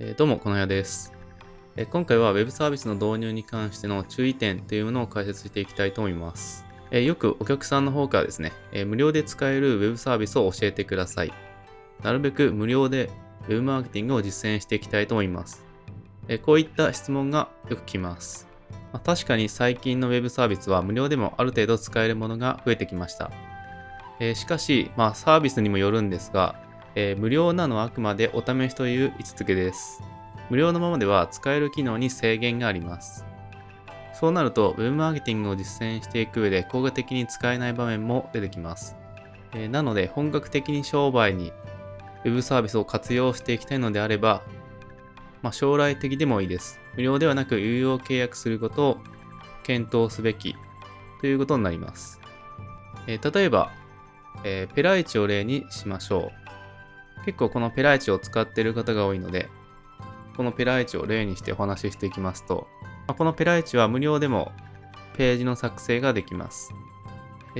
えーどうも、このやです。えー今回は Web サービスの導入に関しての注意点というものを解説していきたいと思います。えーよくお客さんの方からですね、えー無料で使える Web サービスを教えてください。なるべく無料で Web マーケティングを実践していきたいと思います。えーこういった質問がよく来ます。まあ確かに最近の Web サービスは無料でもある程度使えるものが増えてきました。えーしかし、まあ、サービスにもよるんですが、えー無料なのはあくまでお試しという位置づけです。無料のままでは使える機能に制限があります。そうなると、Web マーケティングを実践していく上で効果的に使えない場面も出てきます。えーなので、本格的に商売に Web サービスを活用していきたいのであれば、まあ、将来的でもいいです。無料ではなく有料契約することを検討すべきということになります。えー例えば、えーペライチを例にしましょう。結構このペライチを使っている方が多いので、このペライチを例にしてお話ししていきますと、まこのペライチは無料でもページの作成ができます。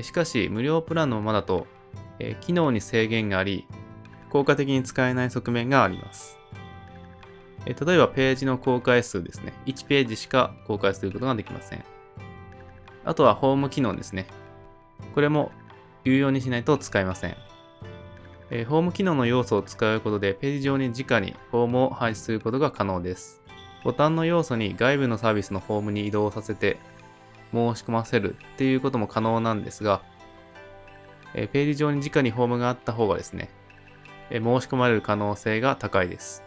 しかし、無料プランのままだと、え機能に制限があり、効果的に使えない側面があります。え例えば、ページの公開数ですね。1ページしか公開することができません。あとは、ホーム機能ですね。これも有用にしないと使えません。えホーム機能の要素を使うことでページ上に直にフォームを配置することが可能です。ボタンの要素に外部のサービスのフォームに移動させて申し込ませるっていうことも可能なんですが、えページ上に直にフォームがあった方がですね、え申し込まれる可能性が高いです。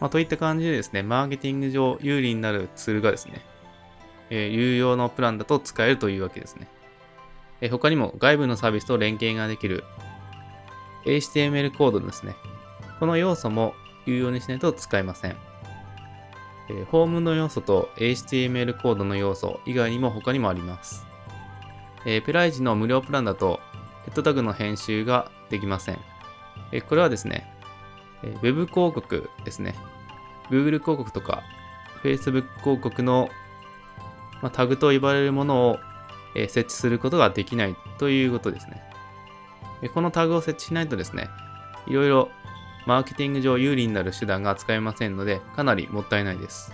まあ、といった感じでですね、マーケティング上有利になるツールがですね、えー有料のプランだと使えるというわけですね。え他にも外部のサービスと連携ができる HTML コードですね。この要素も有用にしないと使えません。えーホームの要素と HTML コードの要素以外にも他にもあります。えーペライチの無料プランだとヘッドタグの編集ができません。えーこれはですね、えー Web 広告ですね。Google 広告とか Facebook 広告の、まあタグと呼ばれるものをえー設置することができないということですね。このタグを設置しないとですね、いろいろマーケティング上有利になる手段が使えませんので、かなりもったいないです。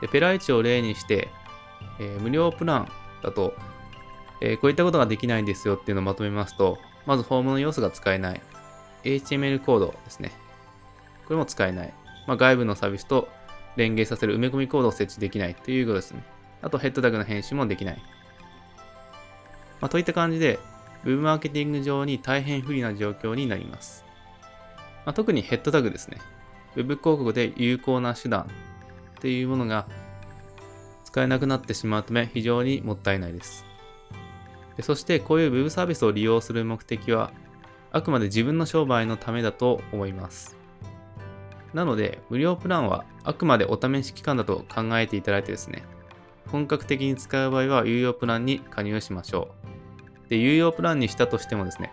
でペライチを例にして、えー無料プランだと、えーこういったことができないんですよっていうのをまとめますと、まずフォームの要素が使えない。HTML コードですね。これも使えない。まあ、外部のサービスと連携させる埋め込みコードを設置できないということですね。あとヘッドタグの編集もできない。まあ、といった感じで、Web マーケティング上に大変不利な状況になります。まあ、特にヘッドタグですね。Web 広告で有効な手段っていうものが使えなくなってしまうため非常にもったいないです。でそしてこういう Web サービスを利用する目的はあくまで自分の商売のためだと思います。なので無料プランはあくまでお試し期間だと考えていただいてですね、本格的に使う場合は有料プランに加入しましょう。で、有料プランにしたとしてもですね、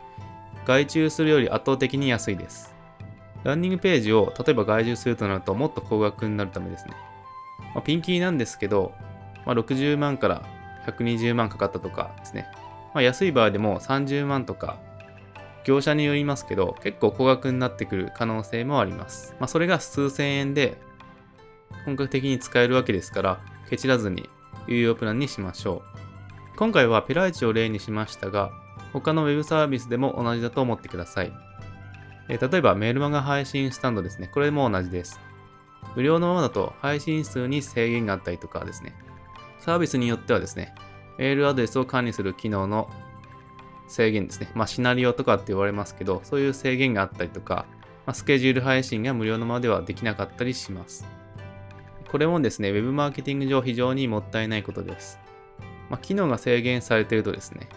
外注するより圧倒的に安いです。ランディングページを例えば外注するとなるともっと高額になるためですね。まあ、ピンキーなんですけど、まあ、60万から120万かかったとかですね。まあ、安い場合でも30万とか、業者によりますけど、結構高額になってくる可能性もあります。ま、それが数千円で本格的に使えるわけですから、ケチらずに有料プランにしましょう。今回はペライチを例にしましたが、他のウェブサービスでも同じだと思ってください。え例えばメールマガ配信スタンドですね。これも同じです。無料のままだと配信数に制限があったりとかですね。サービスによってはですね、メールアドレスを管理する機能の制限ですね。まあシナリオとかって言われますけど、そういう制限があったりとか、まあ、スケジュール配信が無料のままではできなかったりします。これもですね、Web マーケティング上非常にもったいないことです。まあ、機能が制限されているとですね、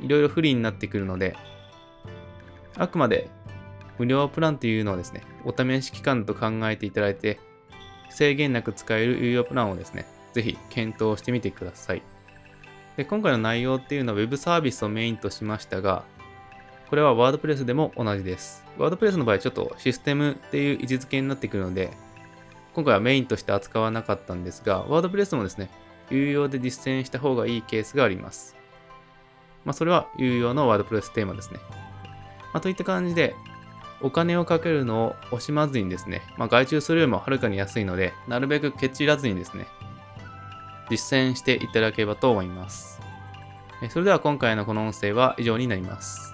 いろいろ不利になってくるので、あくまで無料プランというのはですね、お試し期間と考えていただいて、制限なく使える有料プランをですね、ぜひ検討してみてください。で今回の内容っていうのは Web サービスをメインとしましたが、これは WordPress でも同じです。WordPress の場合ちょっとシステムっていう位置づけになってくるので、今回はメインとして扱わなかったんですが、WordPress もですね、有料で実践した方がいいケースがあります。まあ、それは有料の WordPress テーマですね。まあ、といった感じで、お金をかけるのを惜しまずにですね、まあ、外注するよりもはるかに安いので、なるべくケチらずにですね、実践していただければと思います。それでは今回のこの音声は以上になります。